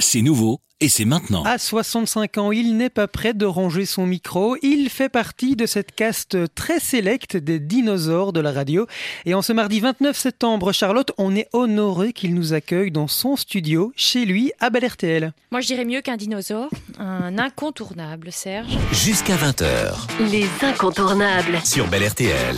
C'est nouveau et c'est maintenant. À 65 ans, il n'est pas prêt de ranger son micro. Il fait partie de cette caste très sélecte des dinosaures de la radio. Et en ce mardi 29 septembre, Charlotte, on est honoré qu'il nous accueille dans son studio, chez lui, à Bel RTL. Moi, je dirais mieux qu'un dinosaure. Un incontournable, Serge. Jusqu'à 20h Les incontournables. sur Bel RTL.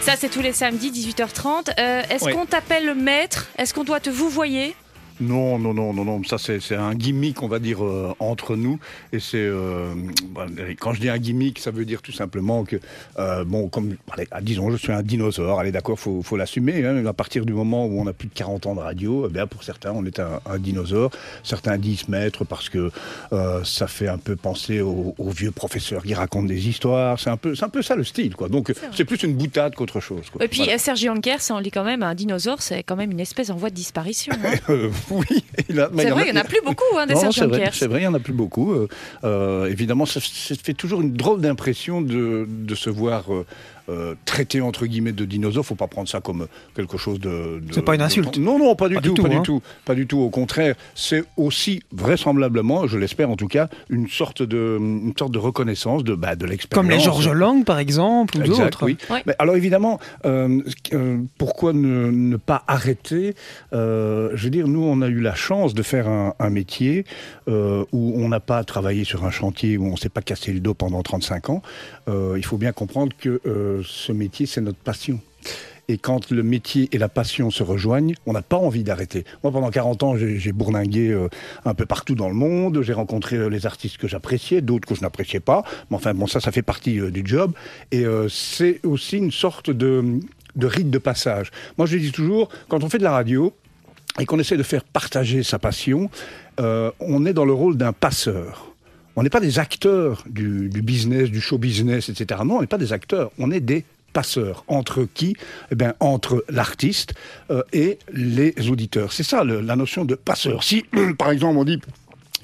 Ça, c'est tous les samedis, 18h30. Euh, Est-ce Ouais. qu'on t'appelle maître? Est-ce qu'on doit te vous voyer Non, non, non, non, non. Ça, c'est un gimmick, on va dire, euh, entre nous. Et c'est. euh, bah, quand je dis un gimmick, ça veut dire tout simplement que, euh, bon, comme. Allez, ah, disons, je suis un dinosaure. Allez, d'accord, faut, faut l'assumer. hein. à partir du moment où on a plus de 40 ans de radio, eh bien, pour certains, on est un, un dinosaure. Certains disent maître parce que euh, ça fait un peu penser aux, aux vieux professeurs qui racontent des histoires. C'est un, peu- c'est un peu ça le style, quoi. Donc, c'est plus une boutade qu'autre chose. quoi. Et puis, Voilà. Serge Jonker, ça, on lit quand même un dinosaure, c'est quand même une espèce en voie de disparition. hein. Euh, oui, il a- mais c'est vrai, il n'y en a plus beaucoup, hein, des Non, non, Serge c'est vrai, il n'y en a plus beaucoup. Euh, euh, évidemment, ça, ça fait toujours une drôle d'impression de, de se voir euh, traité entre guillemets de dinosaure. Faut pas prendre ça comme quelque chose de. de- C'est pas une de- insulte. non, non, pas du Pas du tout, tout, pas hein. du tout, pas du tout. Au contraire, c'est aussi vraisemblablement, je l'espère en tout cas, une sorte de, une sorte de reconnaissance de, bah, de l'expérience. Comme les Georges Lang, par exemple, ou Exact, d'autres. oui. Ouais. Mais alors évidemment, euh, euh, pourquoi ne, ne pas arrêter Euh, Je veux dire, nous, on a eu la chance de faire un, un métier euh, où on n'a pas travaillé sur un chantier, où on ne s'est pas cassé le dos pendant 35 ans. Euh, il faut bien comprendre que ce métier, c'est notre passion. Et quand le métier et la passion se rejoignent, on n'a pas envie d'arrêter. Moi, pendant 40 ans, j'ai bourlingué euh, un peu partout dans le monde. J'ai rencontré euh, les artistes que j'appréciais, d'autres que je n'appréciais pas. Mais enfin, bon, ça, ça fait partie euh, du job. Et c'est aussi une sorte de, de rite de passage. Moi, je dis toujours, quand on fait de la radio et qu'on essaie de faire partager sa passion, on est dans le rôle d'un passeur. On n'est pas des acteurs du, business, du show business, etc. Non, on n'est pas des acteurs, on est des passeurs. Entre qui? Eh bien, entre l'artiste euh, et les auditeurs. C'est ça la notion de passeur. Si, par exemple, on dit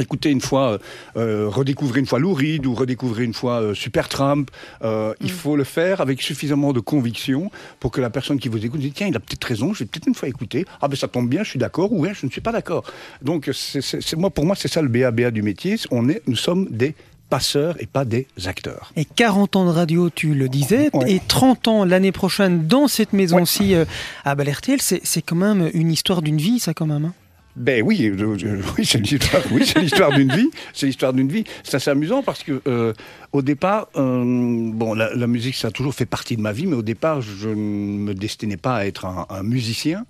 Écoutez une fois, euh, euh, redécouvrez une fois Lou Reed ou redécouvrez une fois euh, Supertramp. Euh, Il faut le faire avec suffisamment de conviction pour que la personne qui vous écoute dise tiens, il a peut-être raison, je vais peut-être une fois écouter. Ah ben ça tombe bien, je suis d'accord ou ouais, je ne suis pas d'accord. Donc c'est, moi, pour moi, c'est ça le BABA du métier. On est, nous sommes des passeurs et pas des acteurs. Et 40 ans de radio, tu le disais, Ouais. et 30 ans l'année prochaine dans cette maison-ci à c'est c'est quand même une histoire d'une vie, ça quand même. hein. Ben oui, euh, euh, oui, c'est l'histoire, oui, c'est l'histoire d'une vie. C'est l'histoire d'une vie. C'est assez amusant parce que euh, au départ, bon, la, musique ça a toujours fait partie de ma vie, mais au départ, je ne me destinais pas à être un, musicien.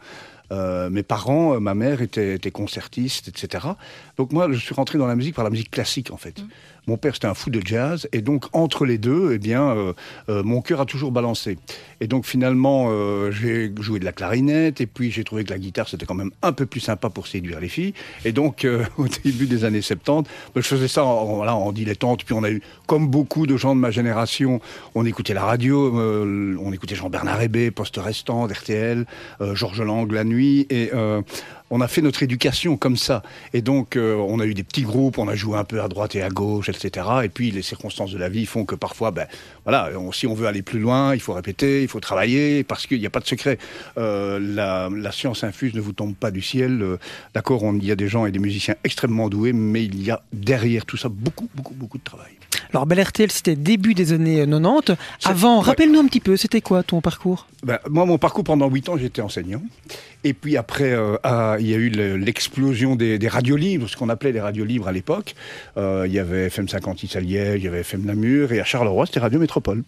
Mes parents, ma mère était, était concertiste, etc. Donc moi, je suis rentré dans la musique par la musique classique en fait. Mon père c'était un fou de jazz et donc entre les deux, eh bien, euh, euh, mon cœur a toujours balancé. Et donc finalement, euh, j'ai joué de la clarinette et puis j'ai trouvé que la guitare c'était quand même un peu plus sympa pour séduire les filles. Et donc au début des années 70, ben, je faisais ça en, dilettante. Puis on a eu, comme beaucoup de gens de ma génération, on écoutait la radio, on écoutait Jean-Bernard Hébé, Poste Restant, RTL, Georges Lang la nuit et on a fait notre éducation comme ça. Et donc, euh, on a eu des petits groupes, on a joué un peu à droite et à gauche, etc. Et puis, les circonstances de la vie font que parfois, ben, voilà, on- si on veut aller plus loin, il faut répéter, il faut travailler, parce qu'il n'y a pas de secret. Euh, la, la science infuse ne vous tombe pas du ciel. Euh, D'accord, on- il y a des gens et des musiciens extrêmement doués, mais il y a derrière tout ça beaucoup, beaucoup, beaucoup de travail. Alors Bel RTL, c'était début des années 90. C'est- Avant, ouais. rappelle-nous un petit peu, c'était quoi ton parcours? Ben, moi, mon parcours pendant 8 ans, j'étais enseignant. Et puis après, euh, il y a eu le- l'explosion des, des radios libres, ce qu'on appelait les radios libres à l'époque. Euh, il y avait FM 56 à Liège, il y avait FM Namur, et à Charleroi, c'était Radio Métropole.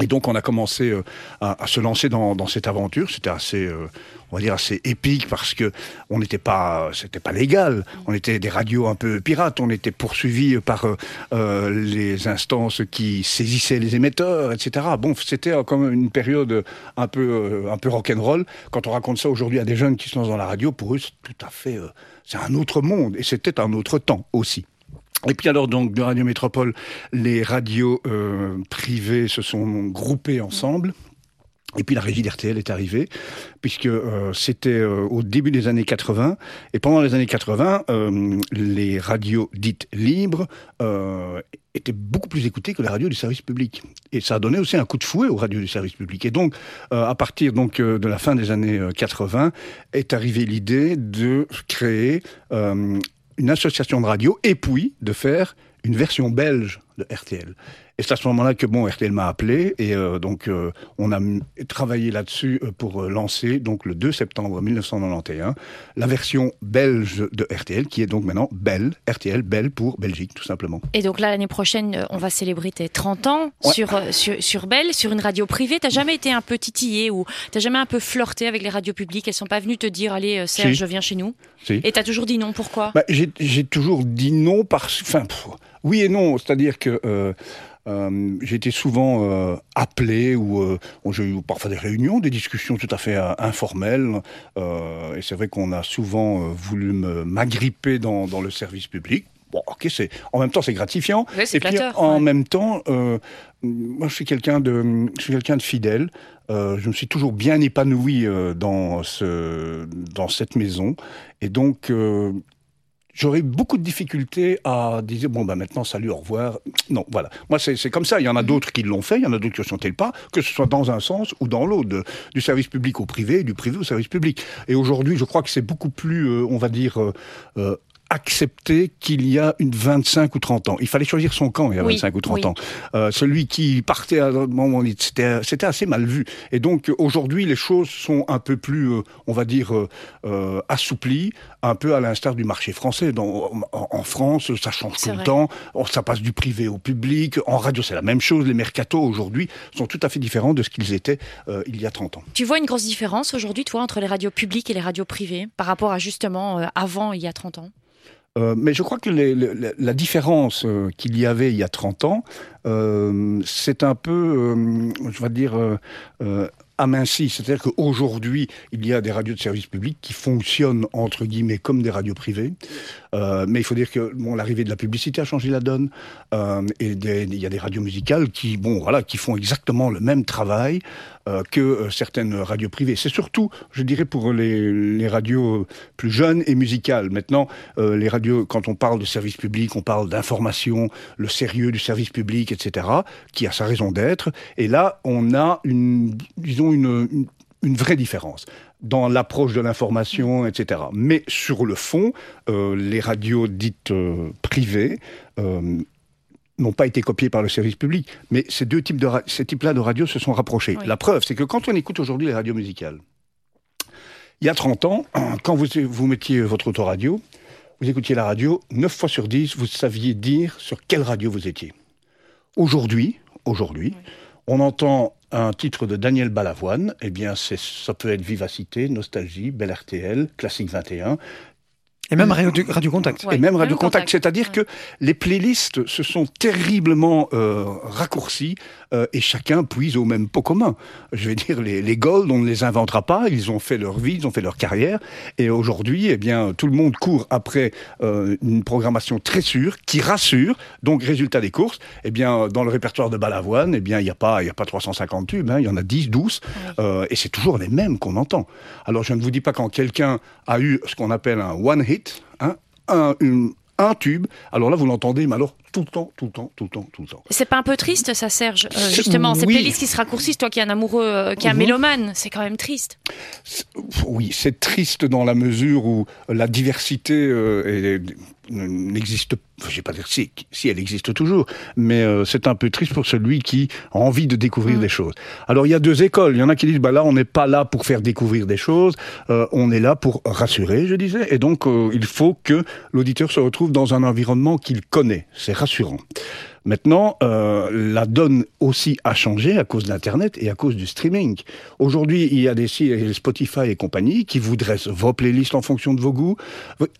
Et donc on a commencé euh, à, se lancer dans, cette aventure. C'était assez, euh, on va dire assez épique parce que on n'était pas, c'était pas légal. On était des radios un peu pirates. On était poursuivis par euh, les instances qui saisissaient les émetteurs, etc. Bon, c'était comme une période un peu, un peu rock'n'roll. Quand on raconte ça aujourd'hui à des jeunes qui se lancent dans la radio, pour eux c'est tout à fait, c'est un autre monde et c'était un autre temps aussi. Et puis alors donc de Radio Métropole, les radios euh, privées se sont groupées ensemble. Et puis la régie d'RTL est arrivée, puisque euh, c'était euh, au début des années 80. Et pendant les années 80, euh, les radios dites libres étaient beaucoup plus écoutées que les radios du service public. Et ça a donné aussi un coup de fouet aux radios du service public. Et donc, à partir donc de la fin des années 80, est arrivée l'idée de créer une association de radio et puis de faire une version belge de RTL. Et c'est à ce moment-là que bon, RTL m'a appelé et euh, donc euh, on a travaillé là-dessus euh, pour lancer donc le 2 septembre 1991 la version belge de RTL qui est donc maintenant Belle, RTL Belle pour Belgique tout simplement. Et donc là l'année prochaine on va célébrer tes 30 ans sur, sur, sur Belle, sur une radio privée. T'as jamais été un peu titillé ou t'as jamais un peu flirté avec les radios publiques? Elles sont pas venues te dire allez Serge je viens chez nous si. Et t'as toujours dit non pourquoi? Bah, J'ai toujours dit non parce enfin oui et non, c'est-à-dire que euh, j'ai été souvent euh, appelé ou euh, j'ai eu parfois des réunions, des discussions tout à fait euh, informelles. Euh, et c'est vrai qu'on a souvent voulu m'agripper dans, dans, le service public. Bon, ok, c'est en même temps c'est gratifiant. Ouais, et puis en même temps, moi je suis quelqu'un de, je suis quelqu'un de fidèle. je me suis toujours bien épanoui dans ce, dans cette maison, et donc j'aurais beaucoup de difficultés à dire bon ben maintenant salut au revoir. Non voilà. Moi c'est comme ça. Il y en a mhm. d'autres qui l'ont fait. Il y en a d'autres qui ne sont pas que ce soit dans un sens ou dans l'autre du service public au privé du privé au service public. Et aujourd'hui je crois que c'est beaucoup plus euh, on va dire euh, accepter qu'il y a une 25 ou 30 ans. Il fallait choisir son camp il y a 25 ou 30 ans. Euh, celui qui partait à un moment, c'était assez mal vu. Et donc aujourd'hui, les choses sont un peu plus, euh, on va dire, euh, assouplies, un peu à l'instar du marché français. Dans, en, en, France, ça change tout vrai. le temps. Ça passe du privé au public. En radio, c'est la même chose. Les mercatos aujourd'hui sont tout à fait différents de ce qu'ils étaient il y a 30 ans. Tu vois une grosse différence aujourd'hui, toi, entre les radios publiques et les radios privées par rapport à justement avant, il y a 30 ans? Euh, mais je crois que la différence euh, qu'il y avait il y a 30 ans, euh, c'est un peu, je vais dire, aminci. C'est-à-dire qu'aujourd'hui, il y a des radios de service public qui fonctionnent, entre guillemets, comme des radios privées. Mais il faut dire que l'arrivée de la publicité a changé la donne. Et il y a des radios musicales qui, bon, voilà, qui font exactement le même travail euh, que euh, certaines radios privées. C'est surtout, je dirais, pour les, radios plus jeunes et musicales. Maintenant, euh, les radios, quand on parle de service public, on parle d'information, le sérieux du service public, etc., qui a sa raison d'être. Et là, on a une, disons, une, une, vraie différence dans l'approche de l'information, etc. Mais sur le fond, les radios dites privées n'ont pas été copiées par le service public, mais ces deux types de ces types-là de radios se sont rapprochés. Oui. La preuve, c'est que quand on écoute aujourd'hui les radios musicales, il y a 30 ans, quand vous, vous mettiez votre autoradio, vous écoutiez la radio, 9 fois sur 10, vous saviez dire sur quelle radio vous étiez. Aujourd'hui, aujourd'hui, oui. on entend un titre de Daniel Balavoine, eh bien, ça peut être Vivacité, Nostalgie, Bel RTL, Classique 21. Et même Radio, radio Contact. Ouais, et même Radio Contact. C'est-à-dire ouais. que les playlists se sont terriblement euh, raccourcis euh, et chacun puise au même pot commun. Je vais dire, les, les Gold, on ne les inventera pas. Ils ont fait leur vie, ils ont fait leur carrière. Et aujourd'hui, eh bien, tout le monde court après euh, une programmation très sûre, qui rassure. Donc, résultat des courses, eh bien, dans le répertoire de Balavoine, eh bien, il n'y a pas, il y a pas 350 tubes, hein, il y en a 10, 12. Euh, et c'est toujours les mêmes qu'on entend. Alors, je ne vous dis pas quand quelqu'un a eu ce qu'on appelle un one hit, Hein, un, une, un tube. Alors là, vous l'entendez, mais alors tout le temps, tout le temps, tout le temps, tout le temps. C'est pas un peu triste, ça, Serge euh, Justement, ces oui. playlists qui se raccourcissent, toi qui es un amoureux, euh, qui est un mmh. mélomane, c'est quand même triste. Oui, c'est triste dans la mesure où la diversité euh, n'existe pas. Je vais pas dire si, si elle existe toujours, mais euh, c'est un peu triste pour celui qui a envie de découvrir mmh. des choses. Alors il y a deux écoles. Il y en a qui disent bah là on n'est pas là pour faire découvrir des choses, euh, on est là pour rassurer, je disais, et donc euh, il faut que l'auditeur se retrouve dans un environnement qu'il connaît. C'est rassurant. Maintenant, euh, la donne aussi a changé à cause d'Internet et à cause du streaming. Aujourd'hui, il y a des sites, Spotify et compagnie, qui vous dressent vos playlists en fonction de vos goûts.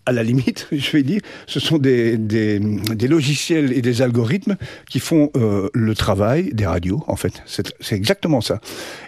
À la limite, je vais dire, ce sont des, des, des logiciels et des algorithmes qui font euh, le travail des radios, en fait. C'est exactement ça.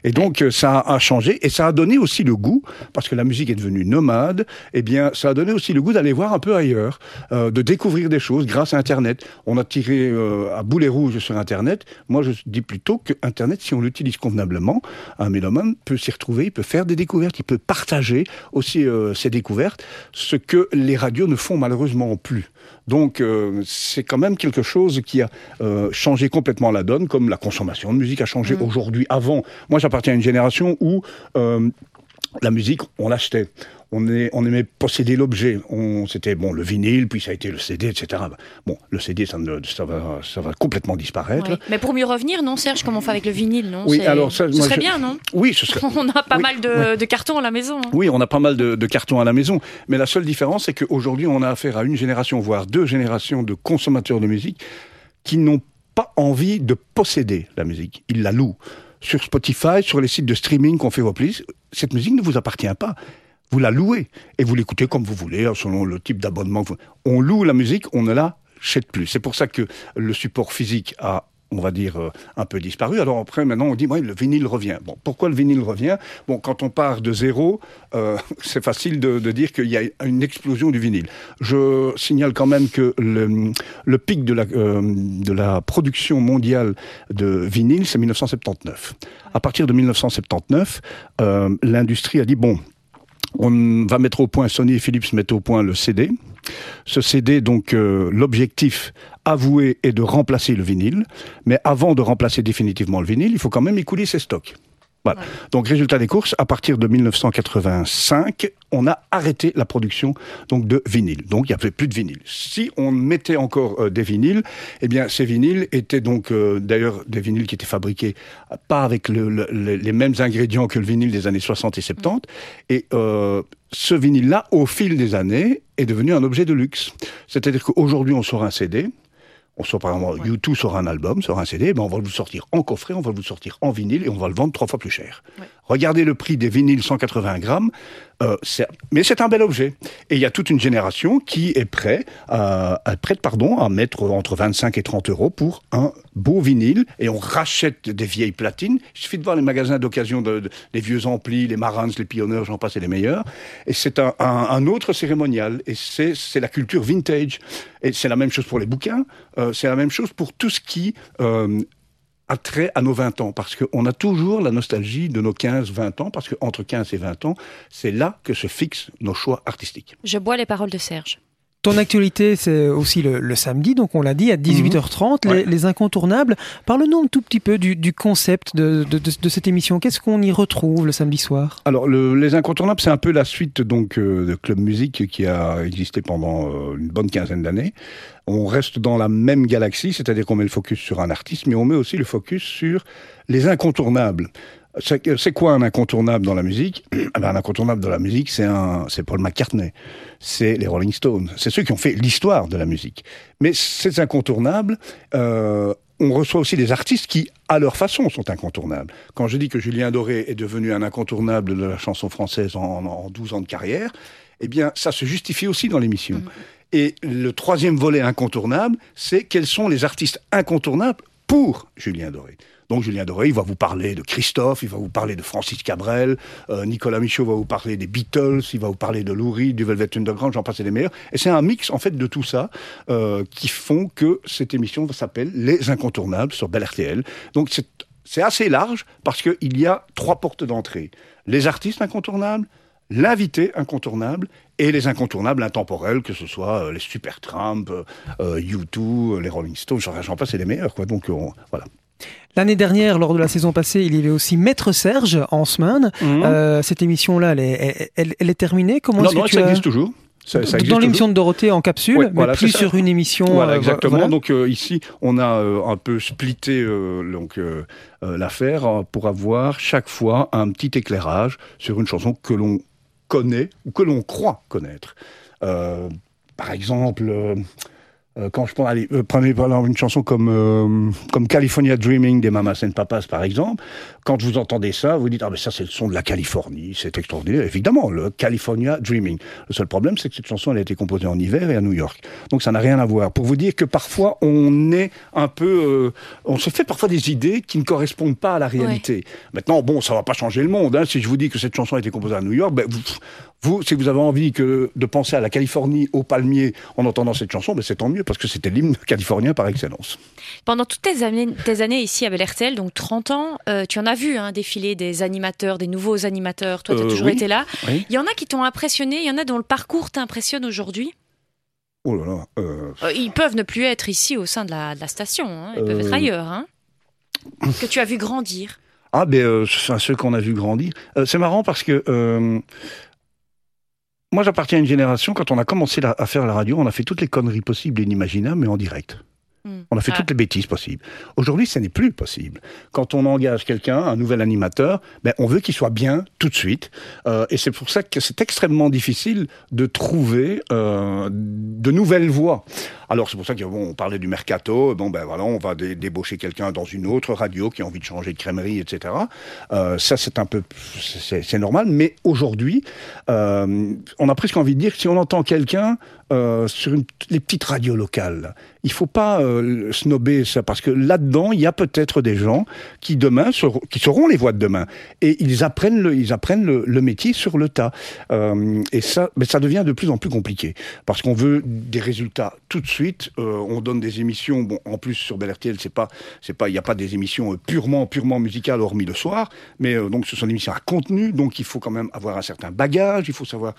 Et donc, ça a changé et ça a donné aussi le goût, parce que la musique est devenue nomade, eh bien, ça a donné aussi le goût d'aller voir un peu ailleurs, euh, de découvrir des choses grâce à Internet. On a tiré... Euh, à boulet rouge sur Internet. Moi, je dis plutôt que Internet, si on l'utilise convenablement, un mélomane peut s'y retrouver, il peut faire des découvertes, il peut partager aussi ses découvertes, ce que les radios ne font malheureusement plus. Donc euh, c'est quand même quelque chose qui a euh, changé complètement la donne, comme la consommation de musique a changé mm. aujourd'hui. Avant, moi j'appartiens à une génération où euh, la musique, on l'achetait on, on aimait posséder l'objet. C'était bon le vinyle, puis ça a été le CD, etc. Bon, le CD, ça, va, ça va, complètement disparaître. Mais pour mieux revenir, non, Serge, comment on fait avec le vinyle, non? Oui, alors ça, ce serait bien, non? Oui, ce serait. on a pas mal de, cartons à la maison. Hein. Oui, on a pas mal de, de, cartons à la maison. Mais la seule différence, c'est qu'aujourd'hui, on a affaire à une génération, voire deux générations de consommateurs de musique qui n'ont pas envie de posséder la musique. Ils la louent sur Spotify, sur les sites de streaming qu'on fait plis, cette musique ne vous appartient pas vous la louez et vous l'écoutez comme vous voulez, selon le type d'abonnement. On loue la musique, on ne la chète plus. C'est pour ça que le support physique a on va dire, euh, un peu disparu. Alors après, maintenant, on dit, oui, le vinyle revient. Bon, pourquoi le vinyle revient? Bon, quand on part de zéro, euh, c'est facile de, dire qu'il y a une explosion du vinyle. Je signale quand même que le, pic de la, euh, de la production mondiale de vinyle, c'est 1979. À partir de 1979, l'industrie a dit, bon, on va mettre au point, Sony et Philips mettent au point le CD. Ce CD, donc, euh, l'objectif avoué est de remplacer le vinyle. Mais avant de remplacer définitivement le vinyle, il faut quand même écouler ses stocks. Donc résultat des courses, à partir de 1985, on a arrêté la production donc de vinyle. Donc il n'y avait plus de vinyle. Si on mettait encore euh, des vinyles, eh bien ces vinyles étaient donc euh, d'ailleurs des vinyles qui étaient fabriqués pas avec les mêmes ingrédients que le vinyle des années 60 et 70. Et euh, ce vinyle-là, au fil des années, est devenu un objet de luxe. C'est-à-dire qu'aujourd'hui, on sort un CD, on sort par exemple, YouTube sort un album, sort un CD, ben on va le sortir en coffret, on va le sortir en vinyle et on va le vendre trois fois plus cher. Regardez le prix des vinyles 180 grammes, euh, mais c'est un bel objet. Et il y a toute une génération qui est prête, euh, prête pardon, à mettre entre 25 et 30 euros pour un beau vinyle. Et on rachète des vieilles platines. Il suffit de voir les magasins d'occasion, les vieux amplis, les Marans, les Pionniers, j'en passe, et les meilleurs. Et c'est un, un, autre cérémonial. Et c'est la culture vintage. Et c'est la même chose pour les bouquins. Euh, c'est la même chose pour tout ce qui euh, trait à nos 20 ans, parce qu'on a toujours la nostalgie de nos 15-20 ans, parce qu'entre 15 et 20 ans, c'est là que se fixent nos choix artistiques. Je bois les paroles de Serge. Ton actualité, c'est aussi le, samedi, donc on l'a dit, à 18h30, mhm. les, incontournables. Parle-nous un tout petit peu du, concept de, cette émission. Qu'est-ce qu'on y retrouve le samedi soir? Alors, les incontournables, c'est un peu la suite donc euh, de Club Musique qui a existé pendant euh, une bonne quinzaine d'années. On reste dans la même galaxie, c'est-à-dire qu'on met le focus sur un artiste, mais on met aussi le focus sur les incontournables. C'est quoi un incontournable dans la musique? Eh ben, Un incontournable dans la musique, c'est c'est Paul McCartney, c'est les Rolling Stones, c'est ceux qui ont fait l'histoire de la musique. Mais ces incontournables, euh, on reçoit aussi des artistes qui, à leur façon, sont incontournables. Quand je dis que Julien Doré est devenu un incontournable de la chanson française en, en 12 ans de carrière, eh bien, ça se justifie aussi dans l'émission. Mm. Et le troisième volet incontournable, c'est quels sont les artistes incontournables pour Julien Doré. Donc Julien Doré, il va vous parler de Christophe, il va vous parler de Francis Cabrel, euh, Nicolas Michaud va vous parler des Beatles, il va vous parler de Lou Reed, du Velvet Underground, j'en passe les meilleurs. Et c'est un mix en fait de tout ça euh, qui font que cette émission s'appelle Les Incontournables sur Bel RTL. Donc c'est assez large parce qu'il y a trois portes d'entrée. Les artistes incontournables, l'invité incontournable et les incontournables intemporels, que ce soit euh, les Supertramp, euh, U2, les Rolling Stones, j'en passe, les meilleurs. Donc voilà. L'année dernière, lors de la saison passée, il y avait aussi Maître Serge en semaine. Mhm. Euh, cette émission-là, elle, est terminée Comment Non, non, ça existe toujours. Ça, dans l'émission de Dorothée en capsule, mais plus sur une émission. Voilà, euh, exactement. Donc euh, ici, on a un peu splitté donc l'affaire pour avoir chaque fois un petit éclairage sur une chanson que l'on connaît ou que l'on croit connaître. par exemple euh, quand je prends, allez, euh, prenez une chanson comme euh, comme California Dreaming des Mamas and Papas par exemple, quand vous entendez ça, vous dites ah mais ça c'est le son de la Californie, c'est extraordinaire. Évidemment, le California Dreaming. Le seul problème c'est que cette chanson elle a été composée en hiver et à New York, donc ça n'a rien à voir. Pour vous dire que parfois on est un peu, on se fait parfois des idées qui ne correspondent pas à la réalité. Maintenant bon, ça va pas changer le monde. Hein. Si je vous dis que cette chanson a été composée à New York, ben, vous, vous si vous avez envie que de penser à la Californie, au palmier en entendant cette chanson, ben c'est tant mieux parce que c'était l'hymne californien par excellence. Pendant toutes tes années, tes années ici à RTL, donc 30 ans, euh, tu en as vu un hein, défiler des animateurs, des nouveaux animateurs. Toi, tu as toujours été là. Il y en a qui t'ont impressionné, il y en a dont le parcours t'impressionne aujourd'hui? Oh là là. ils peuvent ne plus être ici au sein de la, station, hein. ils peuvent être ailleurs. Hein. que tu as vu grandir ah, ben, euh, ceux qu'on a vu grandir. Euh, c'est marrant parce que euh, moi, j'appartiens à une génération, quand on a commencé à faire la radio, on a fait toutes les conneries possibles et inimaginables, mais en direct. Hmm. On a fait ah. toutes les bêtises possibles. Aujourd'hui, ce n'est plus possible. Quand on engage quelqu'un, un nouvel animateur, ben, on veut qu'il soit bien tout de suite. Euh, et c'est pour ça que c'est extrêmement difficile de trouver euh, de nouvelles voix. Alors c'est pour ça qu'on parlait du mercato. Bon ben voilà, on va débaucher quelqu'un dans une autre radio qui a envie de changer de crèmerie, etc. Euh, ça c'est un peu, c'est normal. Mais aujourd'hui, on a presque envie de dire que si on entend quelqu'un sur une, les petites radios locales, il faut pas euh, snober ça parce que là-dedans, il y a peut-être des gens qui demain qui seront les voix de demain et ils apprennent le, ils apprennent le, métier sur le tas. Euh, et ça, mais ça devient de plus en plus compliqué parce qu'on veut des résultats tout de suite. Euh, on donne des émissions. Bon, en plus sur Bel RTL, c'est pas, c'est pas, il n'y a pas des émissions purement, purement musicales hormis le soir, mais donc ce sont des émissions à contenu. Donc il faut quand même avoir un certain bagage. Il faut savoir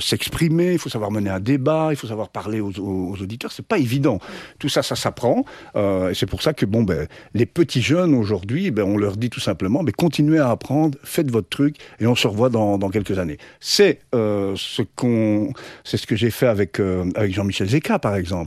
s'exprimer. Il faut savoir mener un débat. Il faut savoir parler aux, aux, aux auditeurs. C'est pas évident. Tout ça, ça s'apprend. Euh, et c'est pour ça que bon, ben, les petits jeunes aujourd'hui, ben, on leur dit tout simplement, mais continuez à apprendre, faites votre truc, et on se revoit dans, quelques années. C'est euh, ce qu'on, c'est ce que j'ai fait avec euh, avec Jean-Michel Zeka, par exemple.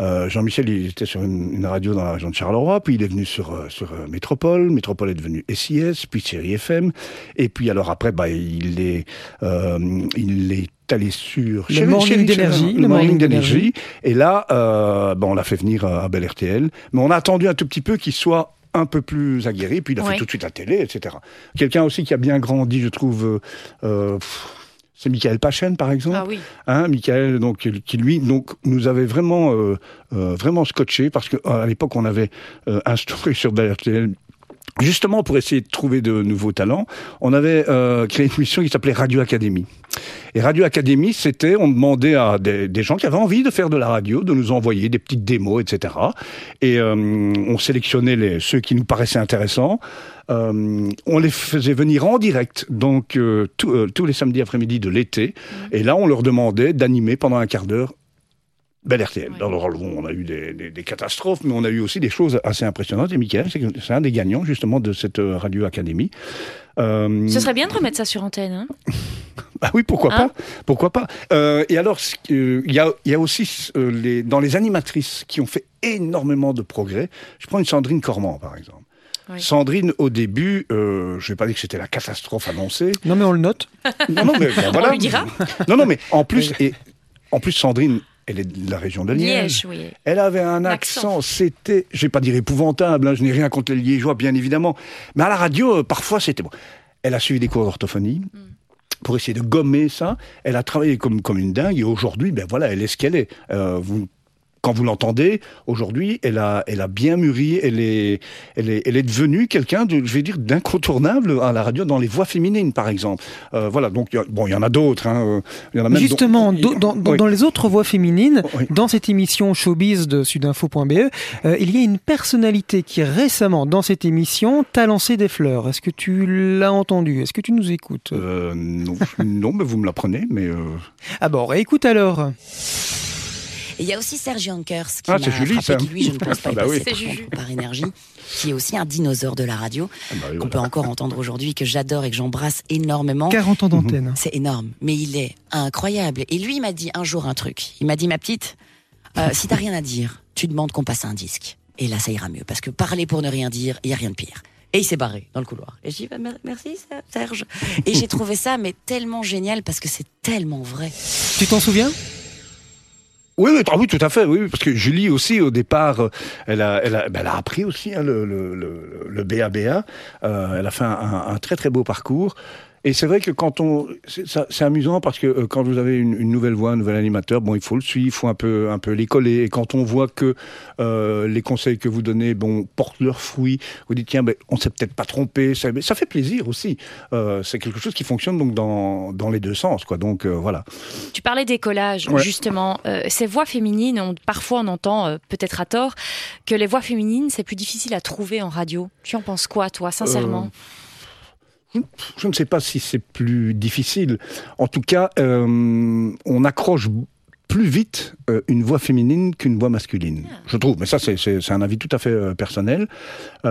Euh, Jean-Michel, il était sur une, une, radio dans la région de Charleroi, puis il est venu sur, euh, sur euh, Métropole. Métropole est devenu SIS, puis Série FM. Et puis alors après, bah, il est, euh, il est allé sur le morning d'énergie, le, morning d'énergie. Et là, euh, bon, on l'a fait venir à Bel RTL, mais on a attendu un tout petit peu qu'il soit un peu plus aguerri, puis il a fait tout de suite la télé, etc. Quelqu'un aussi qui a bien grandi, je trouve. Euh, c'est Michael Pachen, par exemple. Ah oui. Hein, Michael, donc, qui lui, donc, nous avait vraiment, euh, euh, vraiment scotché parce qu'à l'époque, on avait euh, instauré sur RTL Justement, pour essayer de trouver de nouveaux talents, on avait euh, créé une mission qui s'appelait Radio Académie. Et Radio Académie, c'était, on demandait à des, des, gens qui avaient envie de faire de la radio, de nous envoyer des petites démos, etc. Et euh, on sélectionnait les, ceux qui nous paraissaient intéressants. Euh, on les faisait venir en direct, donc tous les samedis après-midi de l'été. Mmh. Et là, on leur demandait d'animer pendant un quart d'heure Bel RTL. Alors, on a eu des, des, des, catastrophes, mais on a eu aussi des choses assez impressionnantes. Et Michael, c'est un des gagnants justement de cette euh, radio académie. Euh... Ce serait bien de remettre ça sur antenne. Hein bah oui, pourquoi hein pas Pourquoi pas euh, Et alors, il y, a, y, a, aussi euh, les, dans les animatrices qui ont fait énormément de progrès. Je prends une Sandrine Cormand, par exemple. Oui. Sandrine, au début, euh, je vais pas dire que c'était la catastrophe annoncée. Non, mais on le note. Non, non, mais ben, voilà. On lui dira. Non, non, mais en plus, et en plus, Sandrine, elle est de la région de Liège. Liège oui. Elle avait un accent, c'était, je vais pas dire épouvantable, hein, je n'ai rien contre les Liégeois, bien évidemment, mais à la radio, euh, parfois c'était bon. Elle a suivi des cours d'orthophonie. Mm. Pour essayer de gommer ça, elle a travaillé comme, comme une dingue et aujourd'hui, ben voilà, elle est ce qu'elle est. Euh, vous quand vous l'entendez, aujourd'hui, elle a, elle a bien mûri, elle est, elle est, elle est devenue quelqu'un de, je vais dire, d'incontournable à la radio dans les voix féminines, par exemple. Euh, voilà, donc, bon, il y en a d'autres. Hein, il y en a même Justement, dont, dans, dans, oui. dans, les autres voix féminines, oui. dans cette émission Showbiz de sudinfo.be, euh, il y a une personnalité qui récemment, dans cette émission, t'a lancé des fleurs. Est-ce que tu l'as entendu Est-ce que tu nous écoutes? Euh, Non, non, mais vous me l'apprenez, mais... Ah bon, écoute alors. Et il y a aussi Serge Yankers qui ah, m'a frappé, ça. qui lui, je ne pense pas, bah oui. par énergie, qui est aussi un dinosaure de la radio, ah bah oui, qu'on voilà. peut encore entendre aujourd'hui, que j'adore et que j'embrasse énormément. 40 ans d'antenne. Mhm. C'est énorme, mais il est incroyable. Et lui, il m'a dit un jour un truc. Il m'a dit, ma petite, euh, si t'as rien à dire, tu demandes qu'on passe un disque. Et là, ça ira mieux, parce que parler pour ne rien dire, il y a rien de pire. Et il s'est barré dans le couloir. Et j'ai dit, bah, merci Serge. Et j'ai trouvé ça, mais tellement génial, parce que c'est tellement vrai. Tu t'en souviens? Oui, oui, ah oui, tout à fait, oui, parce que Julie aussi, au départ, euh, elle a, elle a, ben, elle a appris aussi hein, le, le, le, le BABA. Euh, elle a fait un, un, très très beau parcours. Et c'est vrai que quand on, c'est amusant parce que euh, quand vous avez une, nouvelle voix, un nouvel animateur, bon, il faut le suivre, il faut un peu, un peu les coller. Et quand on voit que euh, les conseils que vous donnez, bon, portent leurs fruits, vous dites tiens, ben, on s'est peut-être pas trompé. Ça, ça, fait plaisir aussi. Euh, c'est quelque chose qui fonctionne donc dans, dans les deux sens, quoi. Donc voilà. Tu parlais des collages, justement. ces voix féminines, on, parfois on entend peut-être à tort que les voix féminines c'est plus difficile à trouver en radio. Tu en penses quoi, toi, sincèrement? Je ne sais pas si c'est plus difficile. En tout cas, euh, on accroche plus vite euh, une voix féminine qu'une voix masculine, je trouve. Mais ça, c'est un avis tout à fait euh, personnel.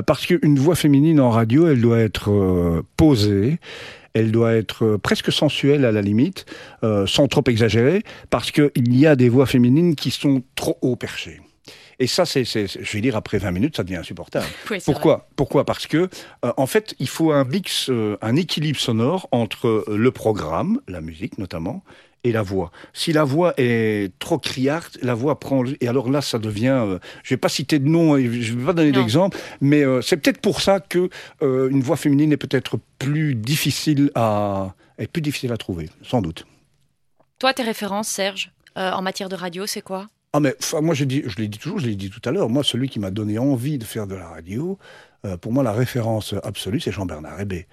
parce qu'une voix féminine en radio, elle doit être posée, elle doit être presque sensuelle à la limite, sans trop exagérer, parce qu'il y a des voix féminines qui sont trop haut perchées. Et ça, c'est, je vais dire, après 20 minutes, ça devient insupportable. Pourquoi Pourquoi? Parce que, euh, en fait, il faut un mix, euh, un équilibre sonore entre euh, le programme, la musique notamment, et la voix. Si la voix est trop criarde, la voix prend... Et alors là, ça devient... Je je vais pas citer de nom, je ne vais pas donner d'exemple, mais c'est peut-être pour ça que une voix féminine est peut-être plus difficile à... est plus difficile à trouver, sans doute. Toi, tes références, Serge, en matière de radio, c'est quoi? Ah mais moi je, l'ai dit toujours, je l'ai dit tout à l'heure, moi celui qui m'a donné envie de faire de la radio, euh, pour moi la référence absolue c'est Jean-Bernard Hébé.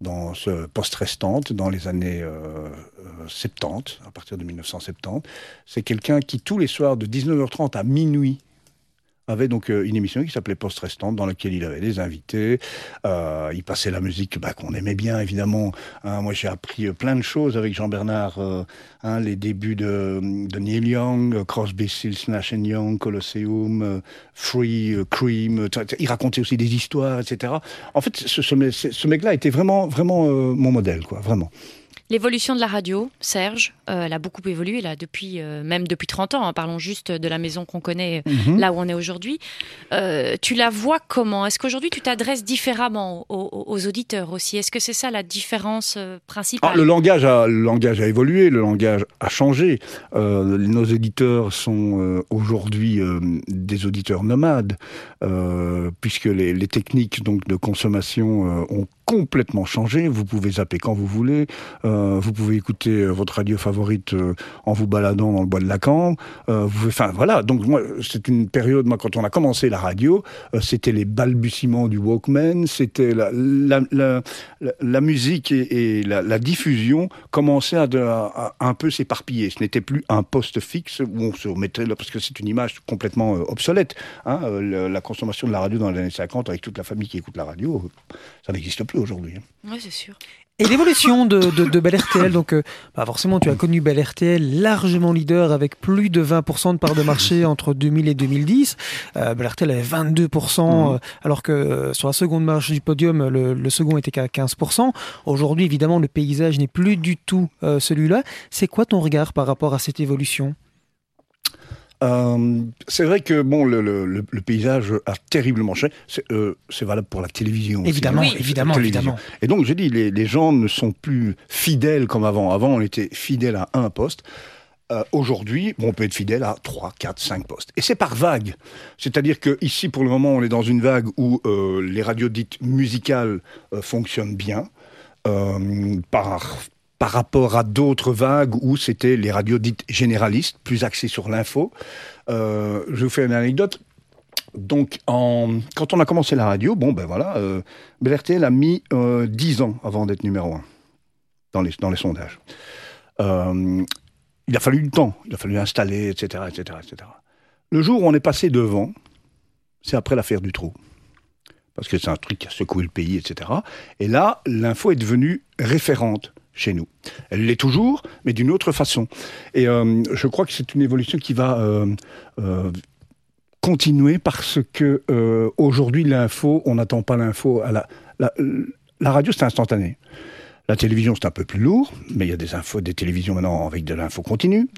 Dans ce poste restante, dans les années 70, euh, euh, à partir de 1970, c'est quelqu'un qui tous les soirs de 19h30 à minuit avait donc euh, une émission qui s'appelait Post Restante, dans laquelle il avait des invités. Euh, il passait la musique bah, qu'on aimait bien, évidemment. Hein. moi, j'ai appris euh, plein de choses avec Jean-Bernard. Hein, les débuts de, Neil Young, Crosby, Stills, Nash Young, Colosseum, Free, Cream. Il racontait aussi des histoires, etc. En fait, ce, mec-là était vraiment, vraiment mon modèle, quoi, vraiment. L'évolution de la radio, Serge, euh, elle a beaucoup évolué là depuis euh, même depuis 30 ans. Hein. parlons juste de la maison qu'on connaît mhm. là où on est aujourd'hui. Euh, tu la vois comment? Est-ce qu'aujourd'hui tu t'adresses différemment aux, auditeurs aussi? Est-ce que c'est ça la différence principale? Ah, le langage a le langage a évolué, le langage a changé. nos éditeurs sont aujourd'hui des auditeurs nomades puisque les, les, techniques donc de consommation ont complètement changé. Vous pouvez zapper quand vous voulez. Euh, vous pouvez écouter euh, votre radio favorite euh, en vous baladant dans le bois de enfin voilà. Donc c'est une période. Moi, quand on a commencé la radio, c'était les balbutiements du Walkman. C'était la, la, la, la, musique et, la, diffusion commençaient à, un peu s'éparpiller. Ce n'était plus un poste fixe où on se mettait là parce que c'est une image complètement obsolète. Hein, la consommation de la radio dans les années 50 avec toute la famille qui écoute la radio, ça n'existe plus aujourd'hui. Hein. Oui, c'est sûr. Et l'évolution de, de, Bel RTL, donc euh, bah forcément tu as connu Bel RTL largement leader avec plus de 20% de part de marché entre 2000 et 2010. Euh, Bel RTL avait 22%, mmh. euh, alors que euh, sur la seconde marche du podium, le, le second était qu'à 15%. Aujourd'hui, évidemment, le paysage n'est plus du tout celui-là. C'est quoi ton regard par rapport à cette évolution? Euh, c'est vrai que bon, le, le, le, paysage a terriblement changé. C'est euh, valable pour la télévision. Évidemment, aussi, hein. évidemment, évidemment. Et donc, j'ai dit, les, les, gens ne sont plus fidèles comme avant. Avant, on était fidèle à un poste. Euh, Aujourd'hui, bon, on peut être fidèle à 3, 4, 5 postes. Et c'est par vague. C'est-à-dire que ici, pour le moment, on est dans une vague où les radios dites musicales fonctionnent bien. par par rapport à d'autres vagues où c'était les radios dites généralistes, plus axées sur l'info. Euh, je vous fais une anecdote. Donc, quand on a commencé la radio, bon, ben voilà, euh, BRTL a mis euh, 10 ans avant d'être numéro 1 dans les, dans les sondages. Euh, il a fallu du temps, il a fallu installer, etc., etc., etc. Le jour où on est passé devant, c'est après l'affaire du trou. Parce que c'est un truc qui a secoué le pays, etc. Et là, l'info est devenue référente chez nous. Elle l'est toujours, mais d'une autre façon. Et euh, je crois que c'est une évolution qui va euh, euh, continuer parce que aujourd'hui l'info, on n'attend pas l'info à la, la, la radio, c'est instantané. La télévision, c'est un peu plus lourd, mais il y a des infos, des télévisions maintenant avec de l'info continue.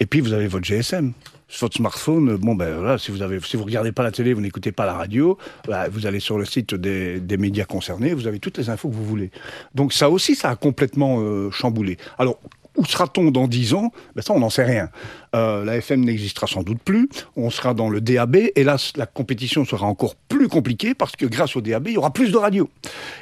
Et puis vous avez votre GSM votre smartphone, bon ben voilà, si vous avez, si vous regardez pas la télé, vous n'écoutez pas la radio, bah, vous allez sur le site des, des, médias concernés, vous avez toutes les infos que vous voulez. Donc ça aussi, ça a complètement euh, chamboulé. Alors où sera-t-on dans dix ans? Ben Ça, on n'en sait rien. Euh, la FM n'existera sans doute plus, on sera dans le DAB, et là, la compétition sera encore plus compliquée parce que grâce au DAB, il y aura plus de radios.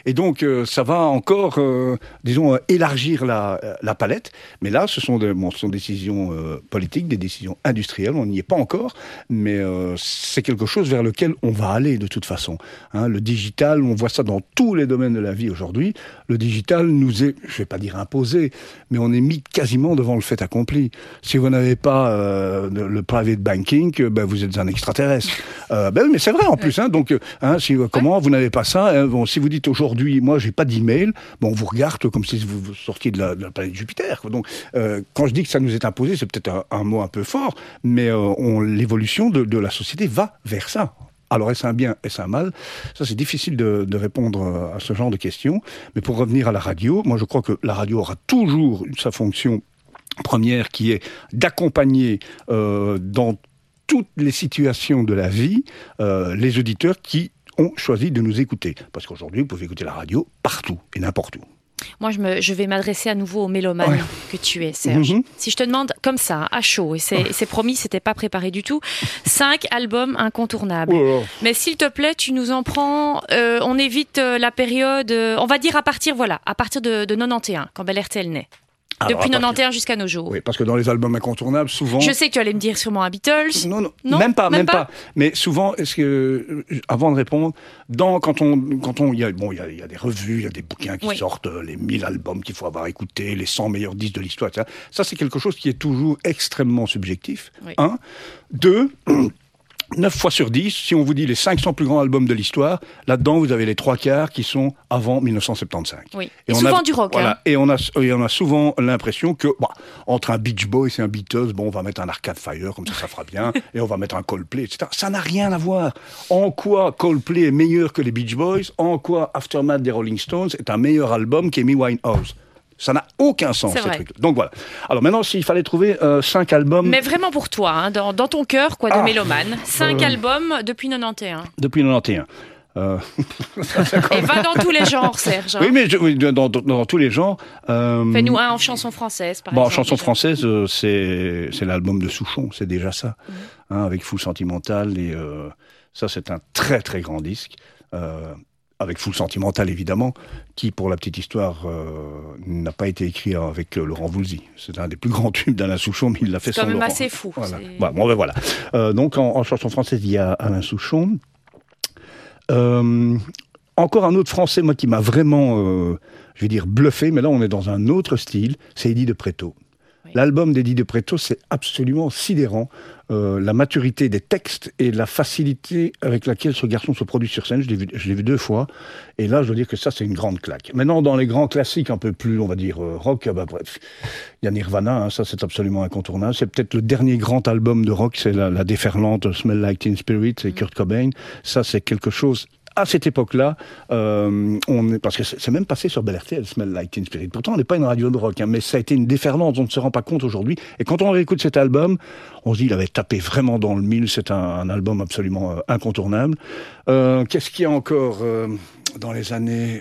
Et donc, euh, ça va encore, euh, disons, élargir la, palette. Mais là, ce sont, de, bon, ce sont des décisions politiques, des décisions industrielles, on n'y est pas encore, mais c'est quelque chose vers lequel on va aller de toute façon. Hein, le digital, on voit ça dans tous les domaines de la vie aujourd'hui. Le digital nous est, je vais pas dire imposé, mais on est mis quasiment devant le fait accompli. Si vous n'avez pas euh, le private banking, euh, ben, vous êtes un extraterrestre. Euh, ben oui, mais c'est vrai en plus. Hein, donc, hein, si, comment vous n'avez pas ça hein, bon, Si vous dites aujourd'hui, moi, j'ai pas d'email, bon, on vous regarde comme si vous sortiez de la, de la planète Jupiter. Donc, quand je dis que ça nous est imposé, c'est peut-être un, mot un peu fort, mais l'évolution de, de la société va vers ça. Alors est-ce un bien, est-ce un mal? Ça c'est difficile de, de, répondre à ce genre de questions. Mais pour revenir à la radio, moi je crois que la radio aura toujours sa fonction première qui est d'accompagner euh, dans toutes les situations de la vie euh, les auditeurs qui ont choisi de nous écouter. Parce qu'aujourd'hui, vous pouvez écouter la radio partout et n'importe où. Moi, je, me, je vais m'adresser à nouveau au mélomane que tu es, Serge. Mhm. Si je te demande comme ça, à chaud, et c'est promis, c'était pas préparé du tout, cinq albums incontournables. Oh Mais s'il te plaît, tu nous en prends. Euh, on évite la période. On va dire à partir, voilà, à partir de, de 91, quand Bel RTL naît. Depuis 91 jusqu'à nos jours. Oui, parce que dans les albums incontournables, souvent. Je sais que tu allais me dire sûrement un Beatles. Non, non, même pas, même, pas? Mais souvent, est-ce que, avant de répondre, dans, quand on, quand on, il y a, bon, il y a, des revues, il y a des bouquins qui sortent, euh, les 1000 albums qu'il faut avoir écoutés, les 100 meilleurs disques de l'histoire, etc. Ça, c'est quelque chose qui est toujours extrêmement subjectif. Un. Deux. 9 fois sur 10, si on vous dit les 500 plus grands albums de l'histoire, là-dedans, vous avez les trois quarts qui sont avant 1975. Oui. Et, souvent du rock. Voilà, hein. et, on a, on a souvent l'impression que, bah, entre un Beach Boy et un Beatles, bon, on va mettre un Arcade Fire, comme ça, ça fera bien, et on va mettre un Coldplay, etc. Ça n'a rien à voir. En quoi Coldplay est meilleur que les Beach Boys? En quoi Aftermath des Rolling Stones est un meilleur album qu'Amy Winehouse? Ça n'a aucun sens, ce truc. Donc voilà. Alors maintenant, s'il fallait trouver euh, cinq albums. Mais vraiment pour toi, hein, dans, ton cœur, quoi, de ah. mélomane. Cinq euh, albums depuis 91. Depuis 91. Euh... Et va dans tous les genres, Serge. Hein. Oui, mais dans, dans, tous les genres. Euh... Fais-nous un en chanson française, par bon, exemple. En chanson française, euh, c'est l'album de Souchon, c'est déjà ça. Mhm. Hein, avec Fou Sentimental, et ça, c'est un très très grand disque avec Full Sentimental évidemment, qui pour la petite histoire euh, n'a pas été écrit avec euh, Laurent Voulzy. C'est un des plus grands tubes d'Alain Souchon, mais il l'a fait sans Laurent. C'est quand même assez fou. Voilà. Bah, bon, ben voilà. Euh, donc en, chanson française, il y a Alain Souchon. encore un autre français, moi, qui m'a vraiment, je vais dire, bluffé, mais là on est dans un autre style, c'est Eddie de Préto. L'album d'Eddie de Preto, c'est absolument sidérant. Euh, la maturité des textes et la facilité avec laquelle ce garçon se produit sur scène. Je l'ai vu, vu, deux fois. Et là, je dois dire que ça, c'est une grande claque. Maintenant, dans les grands classiques un peu plus, on va dire, euh, rock, bah, bref, il y a Nirvana, hein, ça, c'est absolument incontournable. C'est peut-être le dernier grand album de rock, c'est la, la déferlante Smell Like Teen Spirit, c'est Kurt Cobain. Ça, c'est quelque chose à cette époque-là, euh, on est, parce que c'est même passé sur Bel RTL, Smell Like Teen Spirit. Pourtant, on n'est pas une radio de rock, hein, mais ça a été une déferlante, on ne se rend pas compte aujourd'hui. Et quand on réécoute cet album, on se dit, il avait tapé vraiment dans le mille, c'est un, album absolument euh, incontournable. Euh, Qu'est-ce qu'il y a encore dans les années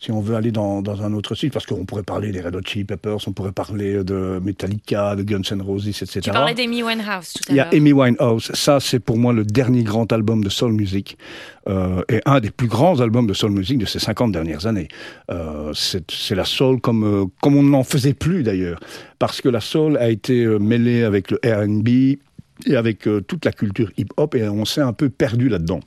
si on veut aller dans, dans un autre site, parce qu'on pourrait parler des Red Hot Chili Peppers, on pourrait parler de Metallica, de Guns N' Roses, etc. Tu parlais d'Amy Winehouse tout à l'heure. Il y a Amy Winehouse. Ça, c'est pour moi le dernier grand album de soul music euh, et un des plus grands albums de soul music de ces 50 dernières années. Euh, c'est la soul comme, euh, comme on n'en faisait plus d'ailleurs, parce que la soul a été mêlée avec le R&B et avec toute la culture hip-hop et on s'est un peu perdu là-dedans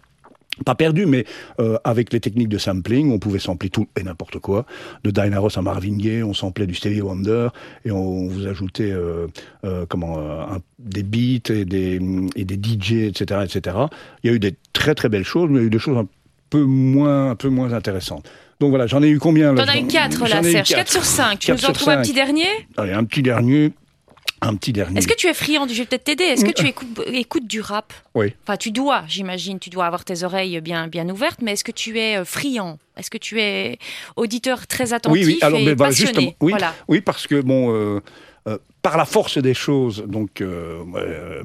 pas perdu, mais euh, avec les techniques de sampling, on pouvait sampler tout et n'importe quoi. De Diana Ross à Marvin Gaye, on samplait du Stevie Wonder et on, vous ajoutait euh, euh, comment des beats et des, et des DJ, etc., etc. Il y a eu des très très belles choses, mais il y a eu des choses un peu moins, un peu moins intéressantes. Donc voilà, j'en ai eu combien T'en as eu 4 là, Serge. 4 sur 5. Tu nous en trouves un petit dernier? Allez, un petit dernier. Un petit dernier. Est-ce que tu es friand. Je vais peut-être t'aider. Est-ce que tu écoutes, du rap? Oui. Enfin, tu dois, j'imagine, tu dois avoir tes oreilles bien, bien ouvertes, mais est-ce que tu es euh, friand? Est-ce que tu es auditeur très attentif oui, oui. Alors, et passionné? oui, oui, parce que, bon... Euh, euh, par la force des choses, donc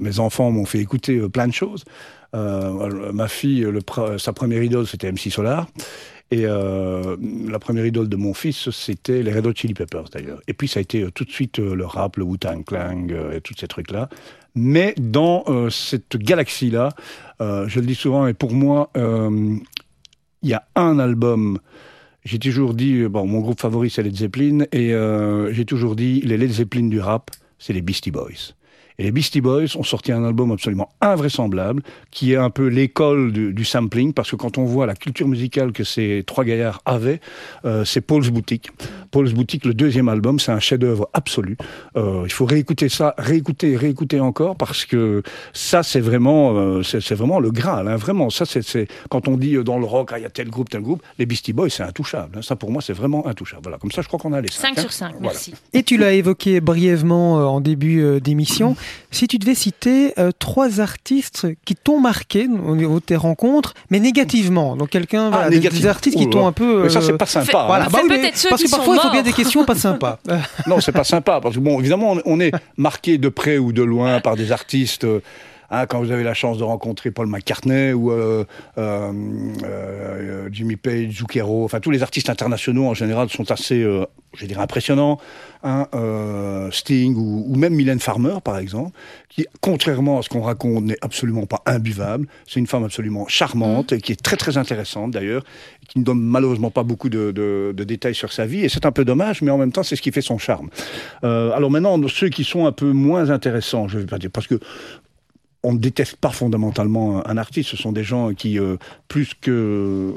mes enfants m'ont fait écouter plein de choses. ma fille, le sa première idole, c'était MC Solar. Et euh, la première idole de mon fils, c'était les Red Hot Chili Peppers d'ailleurs. Et puis ça a été euh, tout de suite euh, le rap, le Wu-Tang Clan et tous ces trucs-là. Mais dans cette galaxie-là, je le dis souvent, et pour moi, il y a un album j'ai toujours dit, bon, mon groupe favori c'est Led Zeppelin, et j'ai toujours dit, les Led Zeppelin du rap, c'est les Beastie Boys. Et les Beastie Boys ont sorti un album absolument invraisemblable, qui est un peu l'école du, sampling, parce que quand on voit la culture musicale que ces trois gaillards avaient, euh, c'est Paul's Boutique. Paul's Boutique, le deuxième album, c'est un chef-d'œuvre absolu. Euh, il faut réécouter ça, réécouter, réécouter encore, parce que ça, c'est vraiment, euh, c'est vraiment le Graal. Hein, vraiment, ça, c'est quand on dit dans le rock, ah, il y a tel groupe, tel groupe, les Beastie Boys, c'est intouchable. Hein. ça, pour moi, c'est vraiment intouchable. Voilà, comme ça, je crois qu'on a les 5. 5 sur 5, merci. Et tu l'as évoqué brièvement en début d'émission. Si tu devais citer euh, trois artistes qui t'ont marqué au niveau de tes rencontres, mais négativement, donc quelqu'un, ah, des, artistes qui t'ont un peu. Mais ça, c'est pas sympa. Hein. Voilà, bah parce que parfois, il faut bien des questions pas sympas. non, c'est pas sympa, parce que bon, évidemment, on est marqué de près ou de loin par des artistes. Hein, quand vous avez la chance de rencontrer Paul McCartney ou euh, euh, euh, Jimmy Page, Zucchero, enfin tous les artistes internationaux en général sont assez, je dirais, impressionnants. Hein, Sting ou, même Mylène Farmer, par exemple, qui, contrairement à ce qu'on raconte, n'est absolument pas imbuvable. C'est une femme absolument charmante et qui est très très intéressante d'ailleurs, qui ne donne malheureusement pas beaucoup de, de, détails sur sa vie et c'est un peu dommage, mais en même temps c'est ce qui fait son charme. alors maintenant, ceux qui sont un peu moins intéressants, je vais pas dire, parce que on ne déteste pas fondamentalement un artiste. Ce sont des gens qui, euh, plus que euh,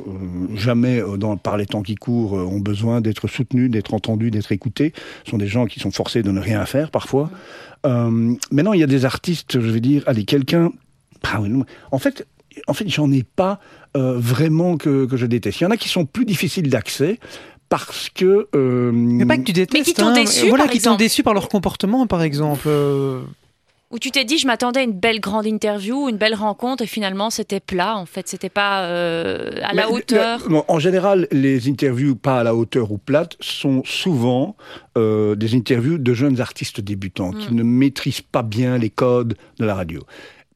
jamais euh, dans, par les temps qui courent, ont besoin d'être soutenus, d'être entendus, d'être écoutés. Ce sont des gens qui sont forcés de ne rien faire parfois. maintenant, il y a des artistes, je vais dire, allez, quelqu'un... Ah en fait, en fait, j'en ai pas vraiment que, je déteste. Il y en a qui sont plus difficiles d'accès parce que. mais pas que tu détestes. Mais qui t'ont hein. déçu. Voilà, qui t'ont déçu par leur comportement, par exemple où tu t'es dit je m'attendais à une belle grande interview, une belle rencontre et finalement c'était plat en fait, c'était pas euh, à la hauteur. en général, les interviews pas à la hauteur ou plates sont souvent euh, des interviews de jeunes artistes débutants qui hmm. ne maîtrisent pas bien les codes de la radio.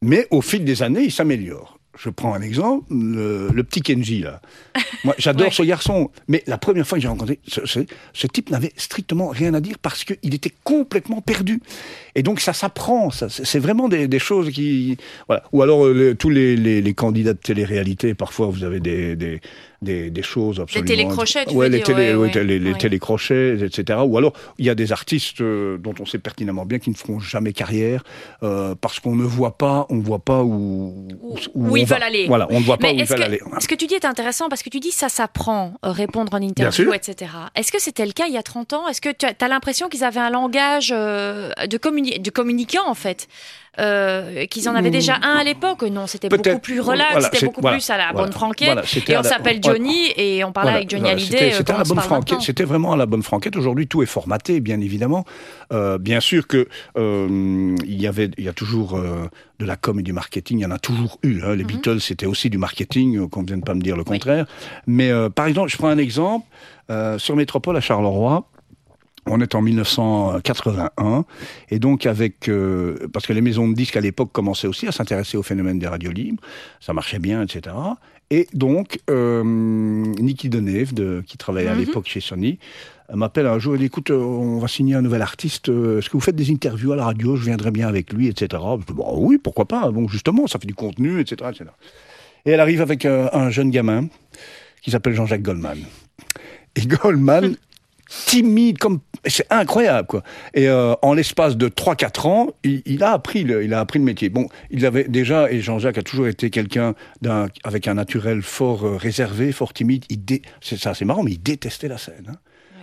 Mais au fil des années, ils s'améliorent je prends un exemple, le, petit Kenji, là. Moi, j'adore ce garçon. Mais la première fois que j'ai rencontré, ce, type n'avait strictement rien à dire parce qu'il était complètement perdu. Et donc, ça s'apprend. c'est vraiment des, choses qui. Voilà. Ou alors, euh, tous les, les, candidats de télé-réalité, parfois, vous avez des des, choses absolument... Les télécrochets, tu ouais, les, télé, les, télécrochets, etc. Ou alors, il y a des artistes euh, dont on sait pertinemment bien qu'ils ne feront jamais carrière euh, parce qu'on ne voit pas, on voit pas où, où, ils veulent aller. Voilà, on ne voit pas où ils veulent aller. Ce que tu dis est intéressant parce que tu dis ça s'apprend, euh, répondre en interview, etc. Est-ce que c'était le cas il y a 30 ans? Est-ce que tu as, l'impression qu'ils avaient un langage de, de communicant, en fait? Euh, qu'ils en avaient déjà un à l'époque. Non, c'était beaucoup plus relax, c'était beaucoup plus à la bonne franquette. et on s'appelle Johnny et on parlait avec Johnny Hallyday. C'était la bonne franquette. C'était vraiment à la bonne franquette. Aujourd'hui, tout est formaté, bien évidemment. Euh, bien sûr que euh, il y avait, il y a toujours de la com et du marketing. Il y en a toujours eu. Hein. Les mhm. Beatles, c'était aussi du marketing. Qu'on vienne pas me dire le contraire. Mais par exemple, je prends un exemple sur Métropole à Charleroi. On est en 1981 et donc avec euh, parce que les maisons de disques à l'époque commençaient aussi à s'intéresser au phénomène des radios libres, ça marchait bien, etc. Et donc euh, Nicky Deneve, de, qui travaillait à mhm. l'époque chez Sony, m'appelle un jour et dit écoute, euh, on va signer un nouvel artiste. Est-ce que vous faites des interviews à la radio Je viendrai bien avec lui, etc. Je dis, bon, oui, pourquoi pas Bon, justement, ça fait du contenu, etc., etc. Et elle arrive avec un jeune gamin qui s'appelle Jean-Jacques Goldman. Et Goldman, timide, comme c'est incroyable quoi. Et euh, en l'espace de 3-4 ans, il, a appris le, il a appris le métier. Bon, il avait déjà et Jean-Jacques a toujours été quelqu'un d'un avec un naturel fort euh, réservé, fort timide. Il c'est ça, c'est marrant, mais il détestait la scène. Hein.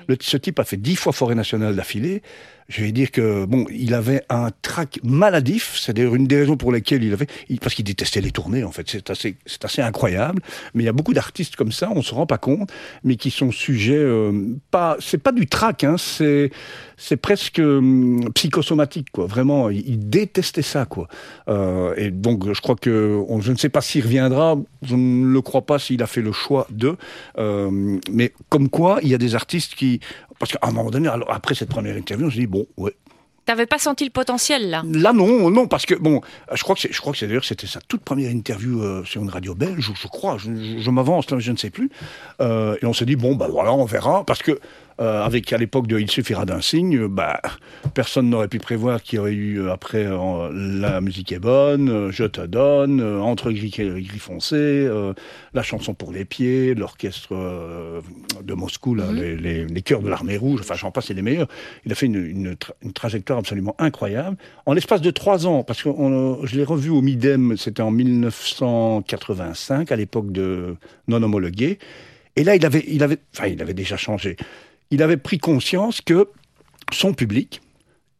Le, ce type a fait 10 fois forêt nationale d'affilée je vais dire que bon, il avait un trac maladif. C'est d'ailleurs une des raisons pour lesquelles il avait, parce qu'il détestait les tournées. En fait, c'est assez, c'est assez incroyable. Mais il y a beaucoup d'artistes comme ça, on se rend pas compte, mais qui sont sujets euh, pas, c'est pas du trac, hein, c'est c'est presque hum, psychosomatique, quoi. Vraiment, il, détestait ça, quoi. Euh, et donc, je crois que je ne sais pas s'il reviendra. Je ne le crois pas s'il a fait le choix de. Euh, mais comme quoi, il y a des artistes qui parce qu'à un moment donné, alors, après cette première interview, on se dit, bon, ouais, T'avais pas senti le potentiel là? Là non, non, parce que bon, je crois que je crois que c'est d'ailleurs c'était sa toute première interview euh, sur une radio belge, je, crois, je, m'avance là, je ne sais plus. Euh, et on s'est dit bon bah voilà, on verra, parce que euh, avec à l'époque de Il suffira d'un signe, bah, personne n'aurait pu prévoir qu'il y aurait eu euh, après euh, La musique est bonne, Je te donne, Entre gris et gris foncé, La chanson pour les pieds, l'orchestre de Moscou, là, mhm. les, les, chœurs de l'armée rouge, enfin j'en passe, c'est les meilleurs. Il a fait une, une, une trajectoire absolument incroyable. En l'espace de trois ans, parce que je l'ai revu au Midem, c'était en 1985, à l'époque de Non homologué. Et là, il avait, il avait, enfin, il avait déjà changé il avait pris conscience que son public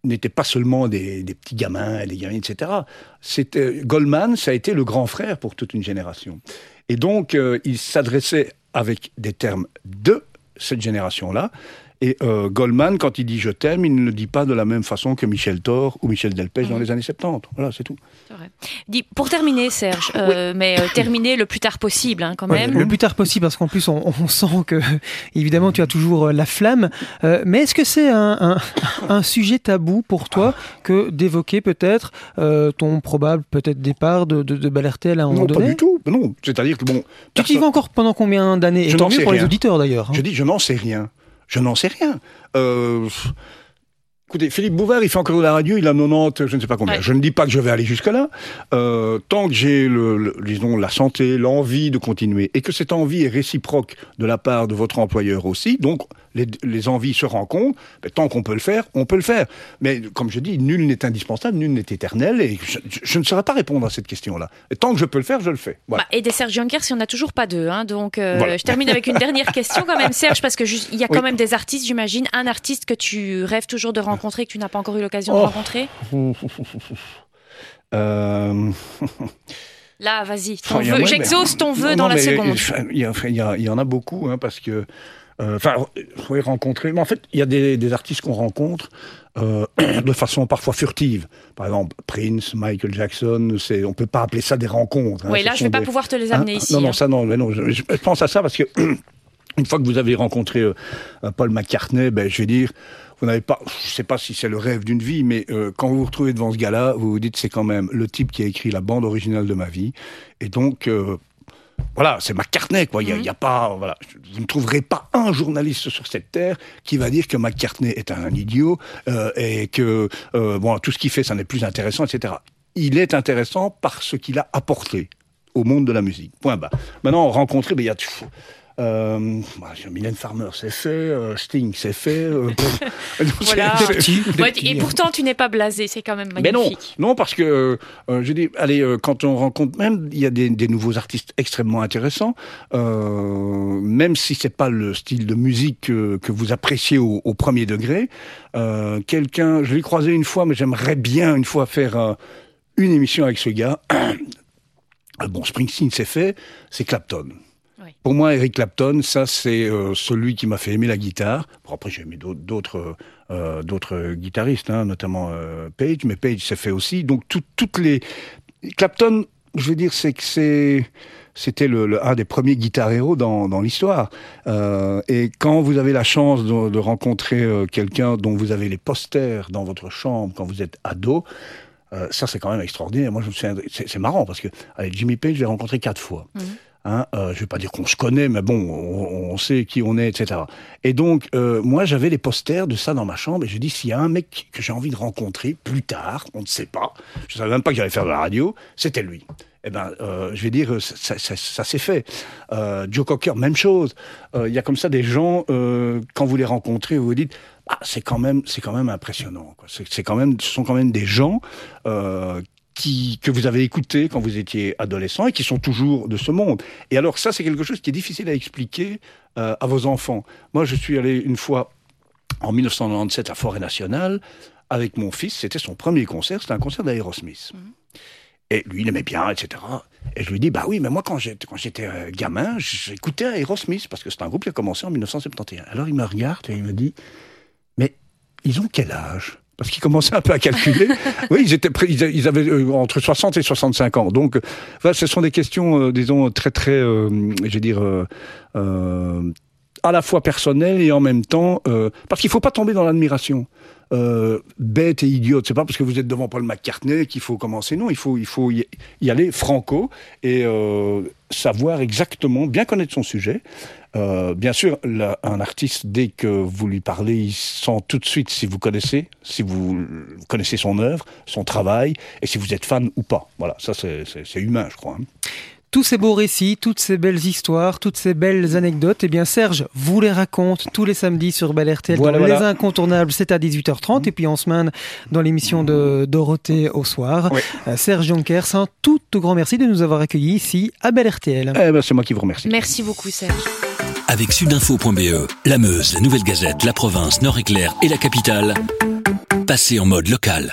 n'était pas seulement des, petits gamins, des gamines, etc. C'était Goldman, ça a été le grand frère pour toute une génération. Et donc, euh, il s'adressait avec des termes de cette génération-là, et euh, Goldman, quand il dit je t'aime, il ne le dit pas de la même façon que Michel Thor ou Michel Delpech dans mhm. les années 70. Voilà, c'est tout. Dis, pour terminer, Serge, euh, mais euh, terminer le plus tard possible, hein, quand même. le plus tard possible, parce qu'en plus, on, sent que, évidemment, tu as toujours la flamme. mais est-ce que c'est un, un, sujet tabou pour toi que d'évoquer peut-être ton probable peut-être départ de, de, de Balertel à un moment donné Non, pas du tout. Non, c'est-à-dire que bon. Tu y vas encore pendant combien d'années? Et tant mieux pour les auditeurs d'ailleurs. Hein. Je dis, je n'en sais rien. Je n'en sais rien. Euh, écoutez, Philippe Bouvard, il fait encore de la radio, il a 90, je ne sais pas combien. Je ne dis pas que je vais aller jusque-là. Euh, tant que j'ai, le, disons, la santé, l'envie de continuer, et que cette envie est réciproque de la part de votre employeur aussi, donc les, envies se rencontrent, ben, tant qu'on peut le faire, on peut le faire. Mais comme je dis, nul n'est indispensable, nul n'est éternel, et je, ne saurais pas répondre à cette question-là. tant que je peux le faire, je le fais. Bah, et des Serge Juncker, si on n'a toujours pas deux. Hein, donc euh, je termine avec une dernière question quand même, Serge, parce que il y a quand même des artistes, j'imagine, un artiste que tu rêves toujours de rencontrer, que tu n'as pas encore eu l'occasion de oh. rencontrer. Euh... Là, vas-y, j'exauce ton vœu dans la seconde. Il y, en a beaucoup, hein, parce que enfin, il faut y rencontrer. Mais en fait, il y a des, artistes qu'on rencontre euh, de façon parfois furtive. Par exemple, Prince, Michael Jackson, c'est, on peut pas appeler ça des rencontres. Hein. oui, là, je vais pas pouvoir te les amener hein, ici. Non, non, ça, non, mais non. Je, pense à ça parce que une fois que vous avez rencontré euh, Paul McCartney, ben, je vais dire, vous n'avez pas, je sais pas si c'est le rêve d'une vie, mais quand vous vous retrouvez devant ce gars-là, vous vous dites c'est quand même le type qui a écrit la bande originale de ma vie, et donc voilà, c'est McCartney, quoi. Il y, a, mhm. pas, voilà, vous ne trouverez pas un journaliste sur cette terre qui va dire que McCartney est un, idiot euh, et que euh, bon, tout ce qu'il fait, ça n'est plus intéressant, etc. Il est intéressant par ce qu'il a apporté au monde de la musique. Point bas. Maintenant, rencontrer, ben, il y a euh, bah, Mylène Farmer, c'est fait. Euh, Sting, c'est fait. Euh, voilà. et pourtant, tu n'es pas blasé. C'est quand même magnifique. Mais non, non, parce que je dis, allez, quand on rencontre même, il y a des, nouveaux artistes extrêmement intéressants. même si c'est pas le style de musique que, vous appréciez au, au premier degré. Quelqu'un, je l'ai croisé une fois, mais j'aimerais bien une fois faire une émission avec ce gars. bon, Springsteen, c'est fait. C'est Clapton. Pour moi, Eric Clapton, ça c'est euh, celui qui m'a fait aimer la guitare. Bon, après, j'ai aimé d'autres euh, d'autres guitaristes, hein, notamment euh, Page, mais Page s'est fait aussi. Donc toutes les Clapton, je veux dire, c'est que c'est c'était le, un des premiers guitar héros dans, dans l'histoire. et quand vous avez la chance de, rencontrer quelqu'un dont vous avez les posters dans votre chambre quand vous êtes ado, ça c'est quand même extraordinaire. Moi, je me c'est marrant parce que allez, Jimmy Page, je l'ai rencontré quatre fois. Mmh. Hein, euh, je vais pas dire qu'on se connaît, mais bon, on, sait qui on est, etc. Et donc, euh, moi, j'avais les posters de ça dans ma chambre, et je dis s'il y a un mec que j'ai envie de rencontrer plus tard, on ne sait pas, je savais même pas que j'allais faire de la radio, c'était lui. Eh ben, euh, je vais dire, ça, s'est fait. Euh, Joe Cocker, même chose. Euh, il y a comme ça des gens, quand vous les rencontrez, vous vous dites, ah, c'est quand même, quand même impressionnant. C'est quand même, ce sont quand même des gens que vous avez écouté quand vous étiez adolescent et qui sont toujours de ce monde. Et alors ça, c'est quelque chose qui est difficile à expliquer euh, à vos enfants. Moi, je suis allé une fois en 1997 à Forêt Nationale avec mon fils. C'était son premier concert. C'était un concert d'Aerosmith. Mhm. Et lui, il aimait bien, etc. Et je lui dis, bah oui, mais moi, quand j'étais, quand j'étais euh, gamin, j'écoutais Aerosmith, parce que c'est un groupe qui a commencé en 1971. Alors il me regarde et il me dit, mais ils ont quel âge? Parce qu'ils commençaient un peu à calculer. oui, ils, étaient, ils avaient euh, entre 60 et 65 ans. Donc, voilà, ce sont des questions, euh, disons, très, très, euh, je veux dire, à la fois personnelles et en même temps, parce qu'il ne faut pas tomber dans l'admiration. Euh, bête et idiote. C'est pas parce que vous êtes devant Paul McCartney qu'il faut commencer. Non, il faut, il faut y aller franco et euh, savoir exactement, bien connaître son sujet. Euh, bien sûr, un artiste, dès que vous lui parlez, il sent tout de suite si vous connaissez, si vous connaissez son œuvre, son travail, et si vous êtes fan ou pas. Voilà, ça c'est humain, je crois. Hein. Tous ces beaux récits, toutes ces belles histoires, toutes ces belles anecdotes, eh bien Serge vous les raconte tous les samedis sur Bel RTL dans Les Incontournables, c'est à 18h30 et puis en semaine dans l'émission de Dorothée au soir. Euh, Serge Jonkers, un tout, tout grand merci de nous avoir accueillis ici à Bel RTL. Eh ben, c'est moi qui vous remercie. Merci beaucoup Serge. Avec sudinfo.be, la Meuse, la Nouvelle Gazette, la province, Nord-Éclair et la capitale, passez en mode local.